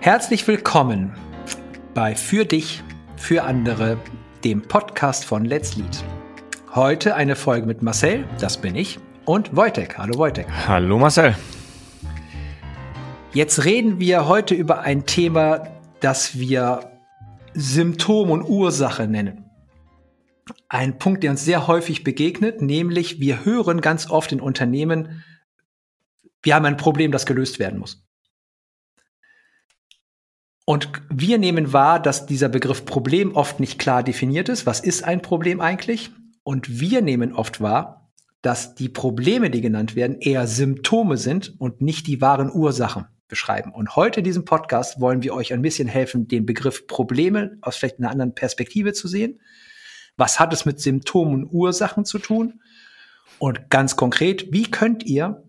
Herzlich willkommen bei Für dich, für andere, dem Podcast von Let's Lead. Heute eine Folge mit Marcel, das bin ich, und Wojtek. Hallo Wojtek. Hallo Marcel. Jetzt reden wir heute über ein Thema, das wir Symptom und Ursache nennen. Ein Punkt, der uns sehr häufig begegnet, nämlich wir hören ganz oft in Unternehmen, wir haben ein Problem, das gelöst werden muss. Und wir nehmen wahr, dass dieser Begriff Problem oft nicht klar definiert ist. Was ist ein Problem eigentlich? Und wir nehmen oft wahr, dass die Probleme, die genannt werden, eher Symptome sind und nicht die wahren Ursachen beschreiben. Und heute in diesem Podcast wollen wir euch ein bisschen helfen, den Begriff Probleme aus vielleicht einer anderen Perspektive zu sehen. Was hat es mit Symptomen und Ursachen zu tun? Und ganz konkret, wie könnt ihr,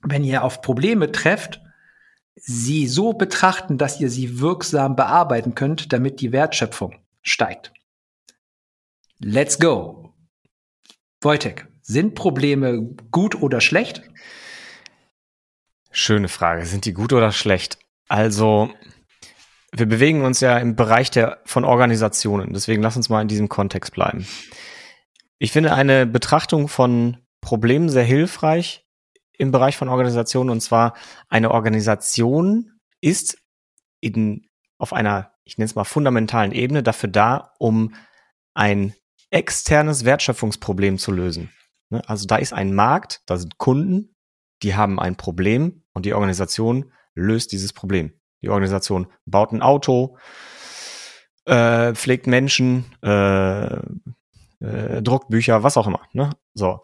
wenn ihr auf Probleme trefft, sie so betrachten, dass ihr sie wirksam bearbeiten könnt, damit die Wertschöpfung steigt. Let's go. Wojtek, sind Probleme gut oder schlecht? Schöne Frage. Sind die gut oder schlecht? Also, wir bewegen uns ja im Bereich der, von Organisationen. Deswegen lass uns mal in diesem Kontext bleiben. Ich finde eine Betrachtung von Problemen sehr hilfreich, im Bereich von Organisationen. Und zwar eine Organisation ist in, auf einer, ich nenne es mal, fundamentalen Ebene dafür da, um ein externes Wertschöpfungsproblem zu lösen. Ne? Also da ist ein Markt, da sind Kunden, die haben ein Problem und die Organisation löst dieses Problem. Die Organisation baut ein Auto, äh, pflegt Menschen, äh, äh, druckt Bücher, was auch immer. Ne? So.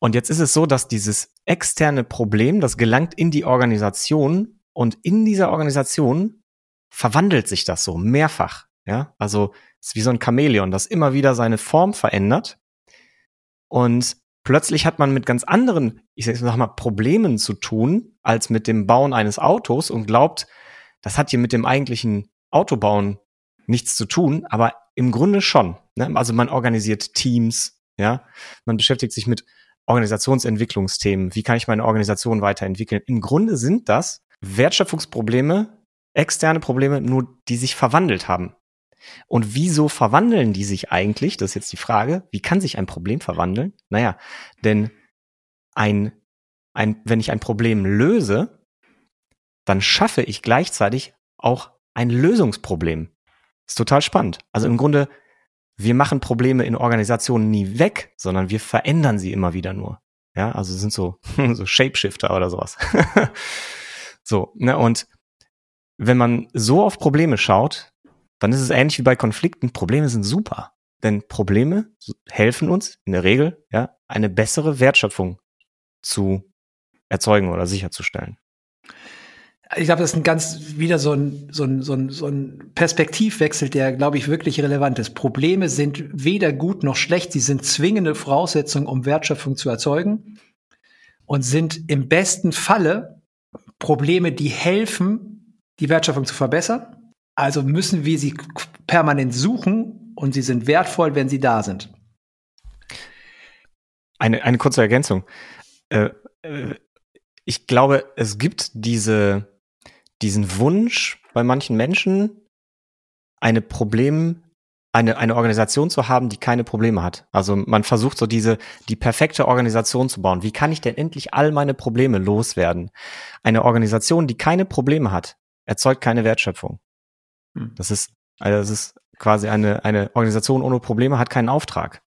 Und jetzt ist es so, dass dieses externe Problem, das gelangt in die Organisation und in dieser Organisation verwandelt sich das so mehrfach. Ja, also es ist wie so ein Chamäleon, das immer wieder seine Form verändert. Und plötzlich hat man mit ganz anderen, ich sag mal, Problemen zu tun, als mit dem Bauen eines Autos und glaubt, das hat hier mit dem eigentlichen Autobauen nichts zu tun, aber im Grunde schon. Ne? Also man organisiert Teams, ja, man beschäftigt sich mit Organisationsentwicklungsthemen. Wie kann ich meine Organisation weiterentwickeln? Im Grunde sind das Wertschöpfungsprobleme, externe Probleme, nur die sich verwandelt haben. Und wieso verwandeln die sich eigentlich? Das ist jetzt die Frage. Wie kann sich ein Problem verwandeln? Naja, denn ein, ein, wenn ich ein Problem löse, dann schaffe ich gleichzeitig auch ein Lösungsproblem. Ist total spannend. Also im Grunde wir machen Probleme in Organisationen nie weg, sondern wir verändern sie immer wieder nur. Ja, also sind so, so Shapeshifter oder sowas. so, ne, und wenn man so auf Probleme schaut, dann ist es ähnlich wie bei Konflikten. Probleme sind super. Denn Probleme helfen uns in der Regel, ja, eine bessere Wertschöpfung zu erzeugen oder sicherzustellen ich glaube, das ist ein ganz wieder so ein, so ein, so ein, so ein Perspektivwechsel, der, glaube ich, wirklich relevant ist. Probleme sind weder gut noch schlecht. Sie sind zwingende Voraussetzungen, um Wertschöpfung zu erzeugen und sind im besten Falle Probleme, die helfen, die Wertschöpfung zu verbessern. Also müssen wir sie permanent suchen und sie sind wertvoll, wenn sie da sind. Eine, eine kurze Ergänzung. Äh, äh, ich glaube, es gibt diese diesen Wunsch bei manchen Menschen, eine Problem, eine, eine Organisation zu haben, die keine Probleme hat. Also man versucht so diese, die perfekte Organisation zu bauen. Wie kann ich denn endlich all meine Probleme loswerden? Eine Organisation, die keine Probleme hat, erzeugt keine Wertschöpfung. Hm. Das ist, also das ist quasi eine, eine Organisation ohne Probleme hat keinen Auftrag.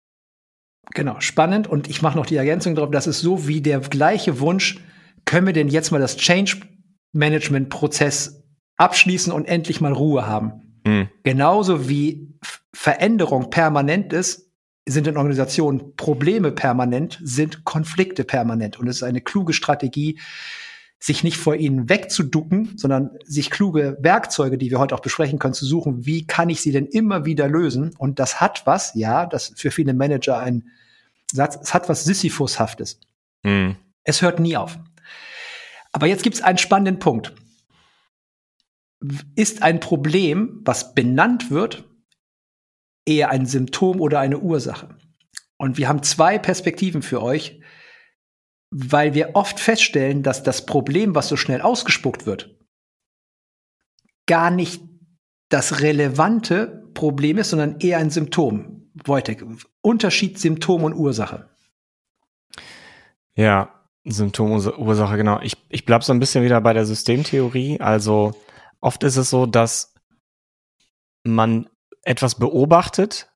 Genau, spannend. Und ich mache noch die Ergänzung drauf, das ist so wie der gleiche Wunsch, können wir denn jetzt mal das Change Management-Prozess abschließen und endlich mal Ruhe haben. Mhm. Genauso wie Veränderung permanent ist, sind in Organisationen Probleme permanent, sind Konflikte permanent. Und es ist eine kluge Strategie, sich nicht vor ihnen wegzuducken, sondern sich kluge Werkzeuge, die wir heute auch besprechen können, zu suchen. Wie kann ich sie denn immer wieder lösen? Und das hat was, ja, das für viele Manager ein Satz, es hat was Sisyphushaftes. Mhm. Es hört nie auf. Aber jetzt gibt es einen spannenden Punkt. Ist ein Problem, was benannt wird, eher ein Symptom oder eine Ursache? Und wir haben zwei Perspektiven für euch, weil wir oft feststellen, dass das Problem, was so schnell ausgespuckt wird, gar nicht das relevante Problem ist, sondern eher ein Symptom. Wojtek, Unterschied Symptom und Ursache. Ja, Symptom, Ursache, genau. Ich, ich bleibe so ein bisschen wieder bei der Systemtheorie. Also oft ist es so, dass man etwas beobachtet,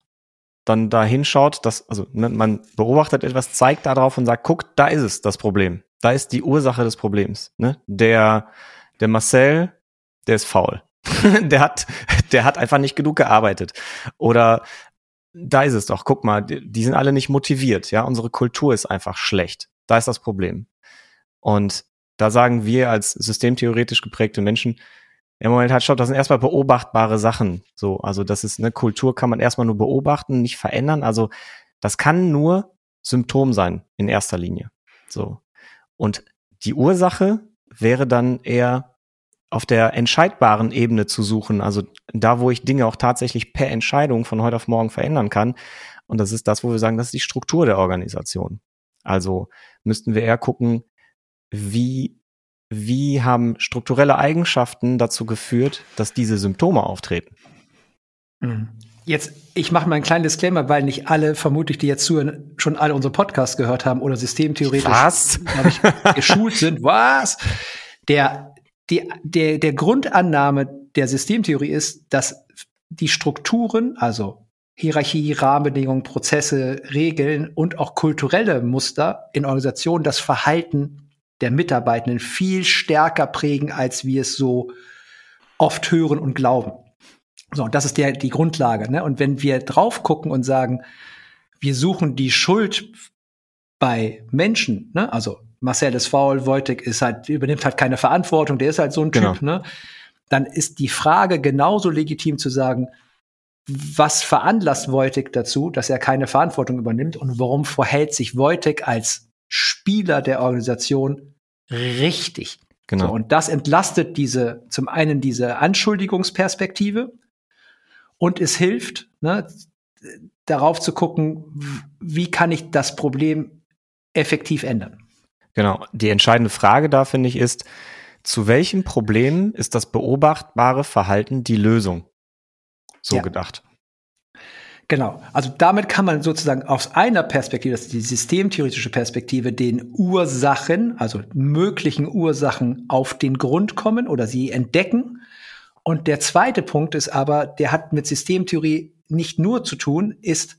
dann da hinschaut, dass, also ne, man beobachtet etwas, zeigt darauf und sagt, guck, da ist es, das Problem. Da ist die Ursache des Problems. Ne? Der, der Marcel, der ist faul. der hat, der hat einfach nicht genug gearbeitet. Oder da ist es doch, guck mal, die, die sind alle nicht motiviert, ja, unsere Kultur ist einfach schlecht. Da ist das Problem. Und da sagen wir als systemtheoretisch geprägte Menschen, im Moment halt, stopp, das sind erstmal beobachtbare Sachen. So, also das ist eine Kultur kann man erstmal nur beobachten, nicht verändern. Also das kann nur Symptom sein in erster Linie. So. Und die Ursache wäre dann eher auf der entscheidbaren Ebene zu suchen, also da, wo ich Dinge auch tatsächlich per Entscheidung von heute auf morgen verändern kann. Und das ist das, wo wir sagen, das ist die Struktur der Organisation. Also müssten wir eher gucken, wie, wie haben strukturelle Eigenschaften dazu geführt, dass diese Symptome auftreten. Mhm. Jetzt, ich mache mal ein kleines Disclaimer, weil nicht alle, vermutlich, die jetzt zuhören, schon alle unsere Podcasts gehört haben oder systemtheoretisch Was? Ich, geschult sind. Was? Der, die, der, der Grundannahme der Systemtheorie ist, dass die Strukturen, also Hierarchie, Rahmenbedingungen, Prozesse, Regeln und auch kulturelle Muster in Organisationen das Verhalten der Mitarbeitenden viel stärker prägen, als wir es so oft hören und glauben. So, und das ist der, die Grundlage. Ne? Und wenn wir drauf gucken und sagen, wir suchen die Schuld bei Menschen, ne? also Marcel ist faul, Wojtek ist halt, übernimmt halt keine Verantwortung, der ist halt so ein Typ, genau. ne? dann ist die Frage genauso legitim zu sagen, was veranlasst Wojtek dazu, dass er keine Verantwortung übernimmt und warum verhält sich Wojtek als Spieler der Organisation richtig? Genau. So, und das entlastet diese, zum einen diese Anschuldigungsperspektive und es hilft, ne, darauf zu gucken, wie kann ich das Problem effektiv ändern. Genau. Die entscheidende Frage da, finde ich, ist, zu welchem Problem ist das beobachtbare Verhalten die Lösung? So ja. gedacht. Genau. Also damit kann man sozusagen aus einer Perspektive, das ist die systemtheoretische Perspektive, den Ursachen, also möglichen Ursachen auf den Grund kommen oder sie entdecken. Und der zweite Punkt ist aber, der hat mit Systemtheorie nicht nur zu tun, ist,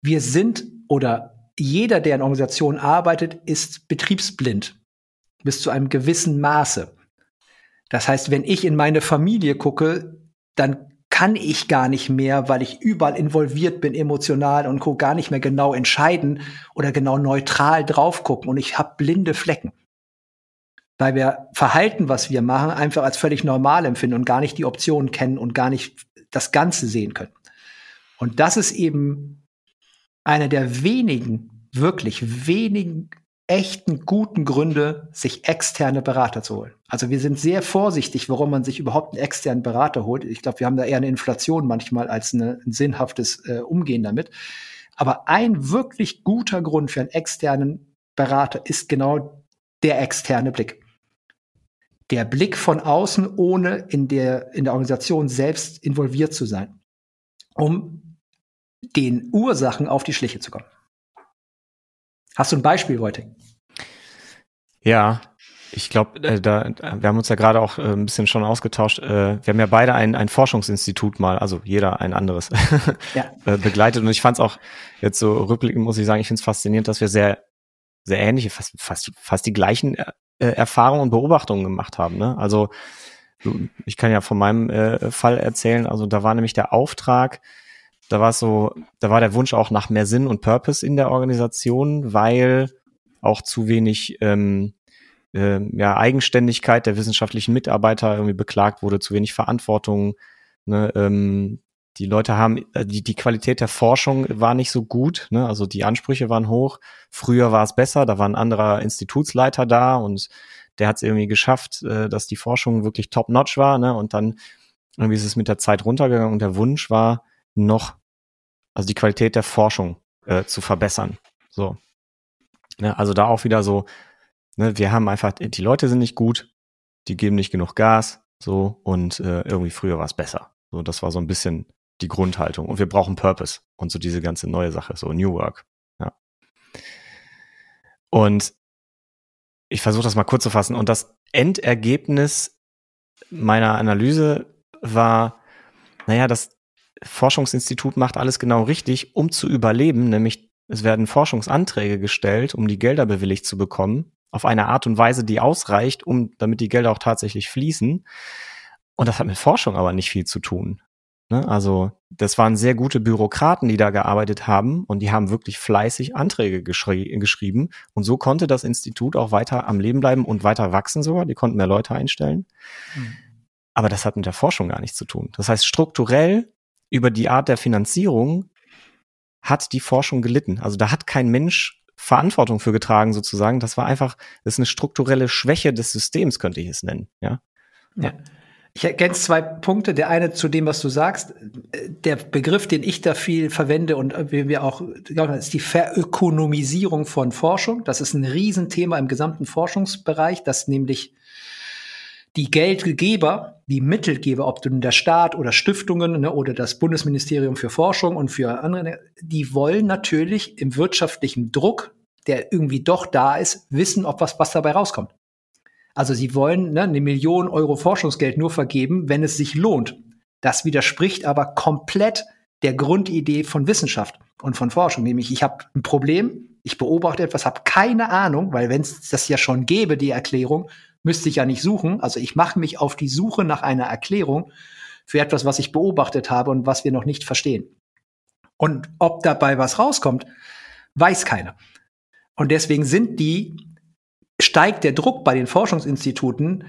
wir sind oder jeder, der in Organisationen arbeitet, ist betriebsblind bis zu einem gewissen Maße. Das heißt, wenn ich in meine Familie gucke, dann kann ich gar nicht mehr, weil ich überall involviert bin, emotional und co. gar nicht mehr genau entscheiden oder genau neutral drauf gucken und ich habe blinde Flecken. Weil wir Verhalten, was wir machen, einfach als völlig normal empfinden und gar nicht die Optionen kennen und gar nicht das Ganze sehen können. Und das ist eben einer der wenigen, wirklich wenigen echten guten Gründe, sich externe Berater zu holen. Also wir sind sehr vorsichtig, warum man sich überhaupt einen externen Berater holt. Ich glaube, wir haben da eher eine Inflation manchmal als eine, ein sinnhaftes äh, Umgehen damit. Aber ein wirklich guter Grund für einen externen Berater ist genau der externe Blick. Der Blick von außen, ohne in der, in der Organisation selbst involviert zu sein, um den Ursachen auf die Schliche zu kommen. Hast du ein Beispiel, Wojtek? Ja, ich glaube, äh, da, wir haben uns ja gerade auch äh, ein bisschen schon ausgetauscht. Äh, wir haben ja beide ein, ein Forschungsinstitut mal, also jeder ein anderes, ja. äh, begleitet. Und ich fand es auch jetzt so rückblickend, muss ich sagen, ich finde es faszinierend, dass wir sehr, sehr ähnliche, fast, fast, fast die gleichen äh, Erfahrungen und Beobachtungen gemacht haben. Ne? Also ich kann ja von meinem äh, Fall erzählen. Also da war nämlich der Auftrag, da war es so, da war der Wunsch auch nach mehr Sinn und Purpose in der Organisation, weil auch zu wenig ähm, äh, ja, Eigenständigkeit der wissenschaftlichen Mitarbeiter irgendwie beklagt wurde, zu wenig Verantwortung. Ne, ähm, die Leute haben, äh, die, die Qualität der Forschung war nicht so gut, ne? also die Ansprüche waren hoch. Früher war es besser, da war ein anderer Institutsleiter da und der hat es irgendwie geschafft, äh, dass die Forschung wirklich top-notch war. Ne? Und dann irgendwie ist es mit der Zeit runtergegangen und der Wunsch war, noch, also die Qualität der Forschung äh, zu verbessern. So. Ne, also da auch wieder so, ne, wir haben einfach, die Leute sind nicht gut, die geben nicht genug Gas, so und äh, irgendwie früher war es besser. So, das war so ein bisschen die Grundhaltung. Und wir brauchen Purpose und so diese ganze neue Sache, so New Work. Ja. Und ich versuche das mal kurz zu fassen. Und das Endergebnis meiner Analyse war, naja, das Forschungsinstitut macht alles genau richtig, um zu überleben, nämlich es werden Forschungsanträge gestellt, um die Gelder bewilligt zu bekommen, auf eine Art und Weise, die ausreicht, um, damit die Gelder auch tatsächlich fließen. Und das hat mit Forschung aber nicht viel zu tun. Ne? Also, das waren sehr gute Bürokraten, die da gearbeitet haben und die haben wirklich fleißig Anträge geschri geschrieben. Und so konnte das Institut auch weiter am Leben bleiben und weiter wachsen sogar. Die konnten mehr Leute einstellen. Mhm. Aber das hat mit der Forschung gar nichts zu tun. Das heißt, strukturell über die Art der Finanzierung hat die Forschung gelitten. Also da hat kein Mensch Verantwortung für getragen sozusagen. Das war einfach, das ist eine strukturelle Schwäche des Systems, könnte ich es nennen. Ja. ja. Ich ergänze zwei Punkte. Der eine zu dem, was du sagst. Der Begriff, den ich da viel verwende und wir auch, ist die Verökonomisierung von Forschung. Das ist ein Riesenthema im gesamten Forschungsbereich, dass nämlich die Geldgeber, die Mittelgeber, ob du der Staat oder Stiftungen ne, oder das Bundesministerium für Forschung und für andere, die wollen natürlich im wirtschaftlichen Druck, der irgendwie doch da ist, wissen, ob was, was dabei rauskommt. Also sie wollen ne, eine Million Euro Forschungsgeld nur vergeben, wenn es sich lohnt. Das widerspricht aber komplett der Grundidee von Wissenschaft und von Forschung, nämlich ich habe ein Problem, ich beobachte etwas, habe keine Ahnung, weil wenn es das ja schon gäbe, die Erklärung, müsste ich ja nicht suchen. Also ich mache mich auf die Suche nach einer Erklärung für etwas, was ich beobachtet habe und was wir noch nicht verstehen. Und ob dabei was rauskommt, weiß keiner. Und deswegen sind die steigt der Druck bei den Forschungsinstituten,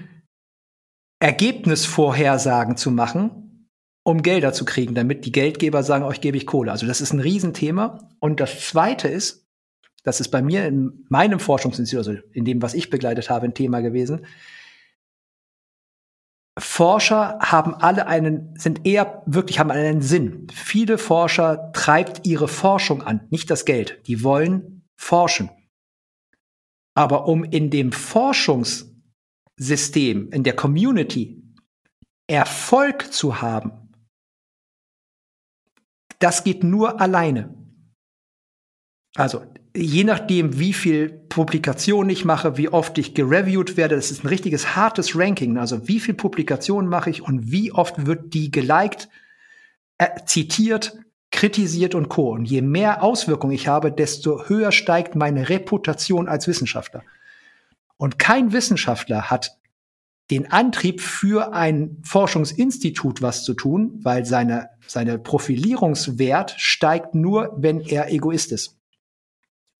Ergebnisvorhersagen zu machen, um Gelder zu kriegen, damit die Geldgeber sagen, euch gebe ich Kohle. Also das ist ein Riesenthema. Und das Zweite ist, das ist bei mir in meinem Forschungsinstitut, also in dem, was ich begleitet habe, ein Thema gewesen. Forscher haben alle einen, sind eher wirklich, haben einen Sinn. Viele Forscher treibt ihre Forschung an, nicht das Geld. Die wollen forschen. Aber um in dem Forschungssystem, in der Community Erfolg zu haben, das geht nur alleine. Also je nachdem, wie viel Publikationen ich mache, wie oft ich gereviewt werde, das ist ein richtiges hartes Ranking. Also wie viel Publikationen mache ich und wie oft wird die geliked, äh, zitiert, kritisiert und co. Und je mehr Auswirkungen ich habe, desto höher steigt meine Reputation als Wissenschaftler. Und kein Wissenschaftler hat den Antrieb für ein Forschungsinstitut was zu tun, weil seine, seine Profilierungswert steigt nur, wenn er Egoist ist.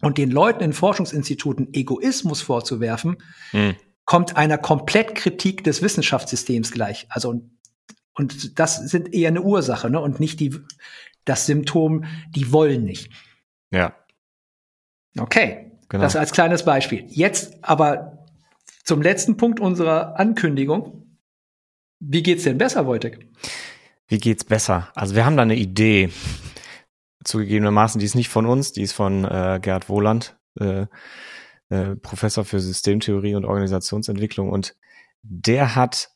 Und den Leuten in Forschungsinstituten Egoismus vorzuwerfen, hm. kommt einer Komplettkritik des Wissenschaftssystems gleich. Also und das sind eher eine Ursache, ne? Und nicht die, das Symptom, die wollen nicht. Ja. Okay. Genau. Das als kleines Beispiel. Jetzt aber zum letzten Punkt unserer Ankündigung. Wie geht's denn besser, Wojtek? Wie geht's besser? Also wir haben da eine Idee. Zugegebenermaßen, die ist nicht von uns, die ist von äh, Gerd Wohland, äh, äh, Professor für Systemtheorie und Organisationsentwicklung. Und der hat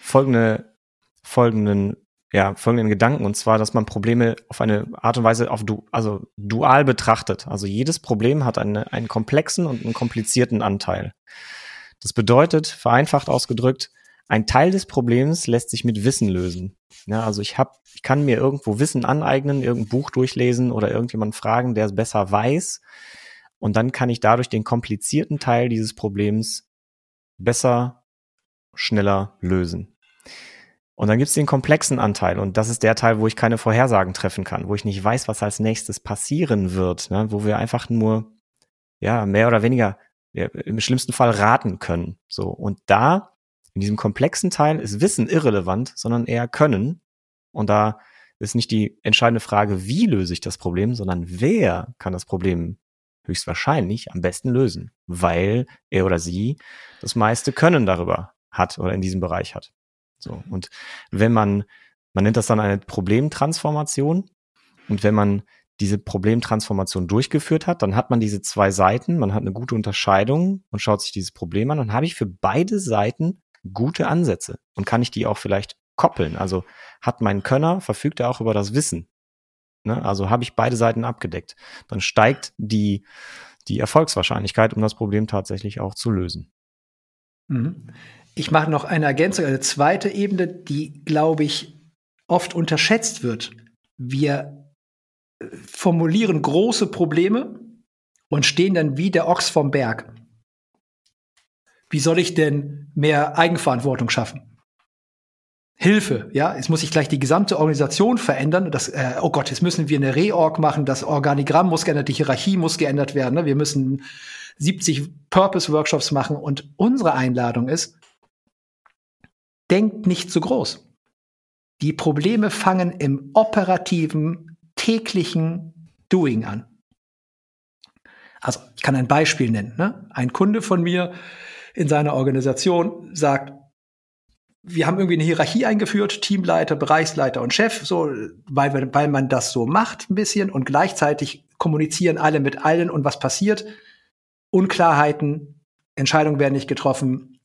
folgende, folgenden ja, folgenden Gedanken, und zwar, dass man Probleme auf eine Art und Weise auf du, also dual betrachtet. Also jedes Problem hat eine, einen komplexen und einen komplizierten Anteil. Das bedeutet, vereinfacht ausgedrückt, ein Teil des Problems lässt sich mit Wissen lösen. Ja, also ich hab, ich kann mir irgendwo Wissen aneignen, irgendein Buch durchlesen oder irgendjemanden fragen, der es besser weiß. Und dann kann ich dadurch den komplizierten Teil dieses Problems besser, schneller lösen. Und dann gibt's den komplexen Anteil und das ist der Teil, wo ich keine Vorhersagen treffen kann, wo ich nicht weiß, was als nächstes passieren wird, ne? wo wir einfach nur ja mehr oder weniger ja, im schlimmsten Fall raten können. So und da in diesem komplexen Teil ist Wissen irrelevant, sondern eher Können. Und da ist nicht die entscheidende Frage, wie löse ich das Problem, sondern wer kann das Problem höchstwahrscheinlich am besten lösen, weil er oder sie das meiste Können darüber hat oder in diesem Bereich hat. So. Und wenn man, man nennt das dann eine Problemtransformation. Und wenn man diese Problemtransformation durchgeführt hat, dann hat man diese zwei Seiten, man hat eine gute Unterscheidung und schaut sich dieses Problem an, dann habe ich für beide Seiten gute Ansätze. Und kann ich die auch vielleicht koppeln? Also hat mein Könner, verfügt er auch über das Wissen? Ne? Also habe ich beide Seiten abgedeckt. Dann steigt die, die Erfolgswahrscheinlichkeit, um das Problem tatsächlich auch zu lösen. Mhm. Ich mache noch eine Ergänzung, eine zweite Ebene, die, glaube ich, oft unterschätzt wird. Wir äh, formulieren große Probleme und stehen dann wie der Ochs vom Berg. Wie soll ich denn mehr Eigenverantwortung schaffen? Hilfe, ja, jetzt muss sich gleich die gesamte Organisation verändern. Das, äh, oh Gott, jetzt müssen wir eine Reorg machen, das Organigramm muss geändert, die Hierarchie muss geändert werden. Ne? Wir müssen 70 Purpose-Workshops machen und unsere Einladung ist, denkt nicht zu groß. Die Probleme fangen im operativen, täglichen Doing an. Also, ich kann ein Beispiel nennen. Ne? Ein Kunde von mir in seiner Organisation sagt, wir haben irgendwie eine Hierarchie eingeführt, Teamleiter, Bereichsleiter und Chef, so, weil, weil man das so macht ein bisschen und gleichzeitig kommunizieren alle mit allen und was passiert? Unklarheiten, Entscheidungen werden nicht getroffen,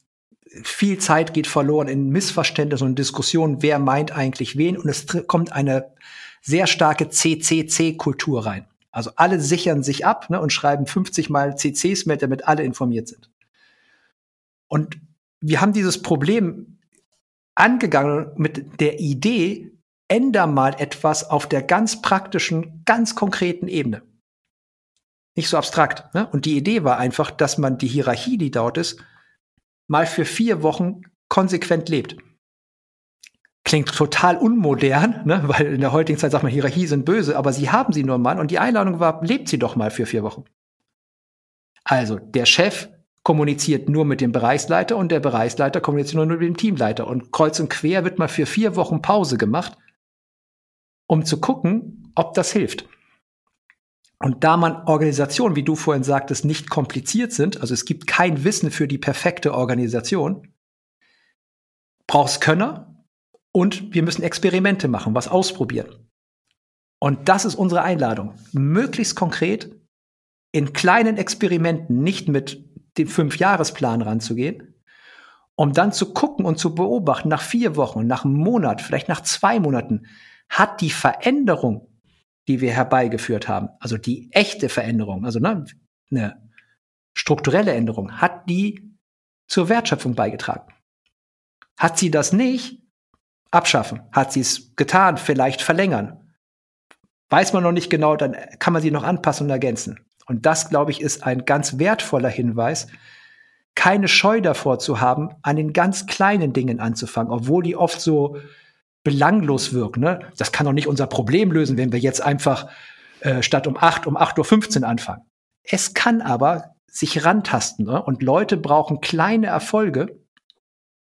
viel Zeit geht verloren in Missverständnissen und Diskussionen, wer meint eigentlich wen und es kommt eine sehr starke CCC-Kultur rein. Also alle sichern sich ab ne, und schreiben 50 mal CCs mit, damit alle informiert sind. Und wir haben dieses Problem angegangen mit der Idee, änder mal etwas auf der ganz praktischen, ganz konkreten Ebene. Nicht so abstrakt. Ne? Und die Idee war einfach, dass man die Hierarchie, die dort ist, mal für vier Wochen konsequent lebt. Klingt total unmodern, ne? weil in der heutigen Zeit sagt man, Hierarchie sind böse, aber sie haben sie nur mal und die Einladung war, lebt sie doch mal für vier Wochen. Also der Chef kommuniziert nur mit dem Bereichsleiter und der Bereichsleiter kommuniziert nur mit dem Teamleiter. Und kreuz und quer wird mal für vier Wochen Pause gemacht, um zu gucken, ob das hilft. Und da man Organisationen, wie du vorhin sagtest, nicht kompliziert sind, also es gibt kein Wissen für die perfekte Organisation, brauchst Könner und wir müssen Experimente machen, was ausprobieren. Und das ist unsere Einladung. Möglichst konkret in kleinen Experimenten, nicht mit den Fünfjahresplan ranzugehen, um dann zu gucken und zu beobachten, nach vier Wochen, nach einem Monat, vielleicht nach zwei Monaten, hat die Veränderung, die wir herbeigeführt haben, also die echte Veränderung, also ne, eine strukturelle Änderung, hat die zur Wertschöpfung beigetragen. Hat sie das nicht, abschaffen. Hat sie es getan, vielleicht verlängern. Weiß man noch nicht genau, dann kann man sie noch anpassen und ergänzen. Und das, glaube ich, ist ein ganz wertvoller Hinweis, keine Scheu davor zu haben, an den ganz kleinen Dingen anzufangen, obwohl die oft so belanglos wirken. Ne? Das kann doch nicht unser Problem lösen, wenn wir jetzt einfach äh, statt um 8 um 8.15 Uhr anfangen. Es kann aber sich rantasten ne? und Leute brauchen kleine Erfolge,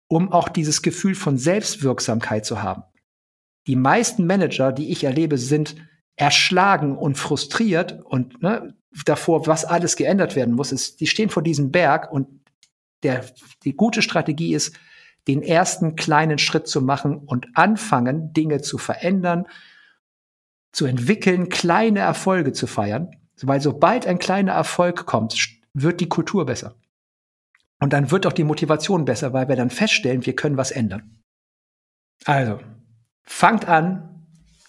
um auch dieses Gefühl von Selbstwirksamkeit zu haben. Die meisten Manager, die ich erlebe, sind erschlagen und frustriert und ne, davor, was alles geändert werden muss. Ist, die stehen vor diesem Berg und der, die gute Strategie ist, den ersten kleinen Schritt zu machen und anfangen, Dinge zu verändern, zu entwickeln, kleine Erfolge zu feiern. Weil sobald ein kleiner Erfolg kommt, wird die Kultur besser. Und dann wird auch die Motivation besser, weil wir dann feststellen, wir können was ändern. Also, fangt an,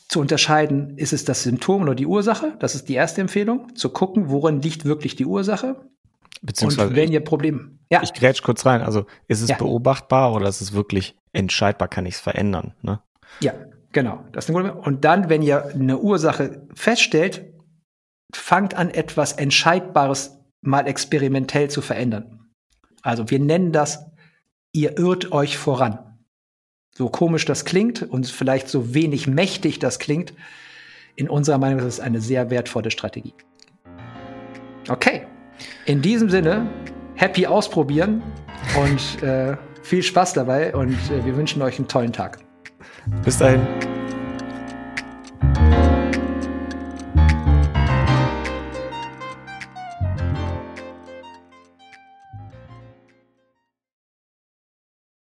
zu unterscheiden, ist es das Symptom oder die Ursache? Das ist die erste Empfehlung. Zu gucken, worin liegt wirklich die Ursache. Beziehungsweise und wenn ihr Problem. Ja. Ich grätsch kurz rein. Also ist es ja. beobachtbar oder ist es wirklich entscheidbar? Kann ich es verändern? Ne? Ja, genau. Das ist gute. Und dann, wenn ihr eine Ursache feststellt, fangt an, etwas Entscheidbares mal experimentell zu verändern. Also wir nennen das, ihr irrt euch voran so komisch das klingt und vielleicht so wenig mächtig das klingt, in unserer Meinung ist es eine sehr wertvolle Strategie. Okay, in diesem Sinne, happy ausprobieren und äh, viel Spaß dabei und äh, wir wünschen euch einen tollen Tag. Bis dahin.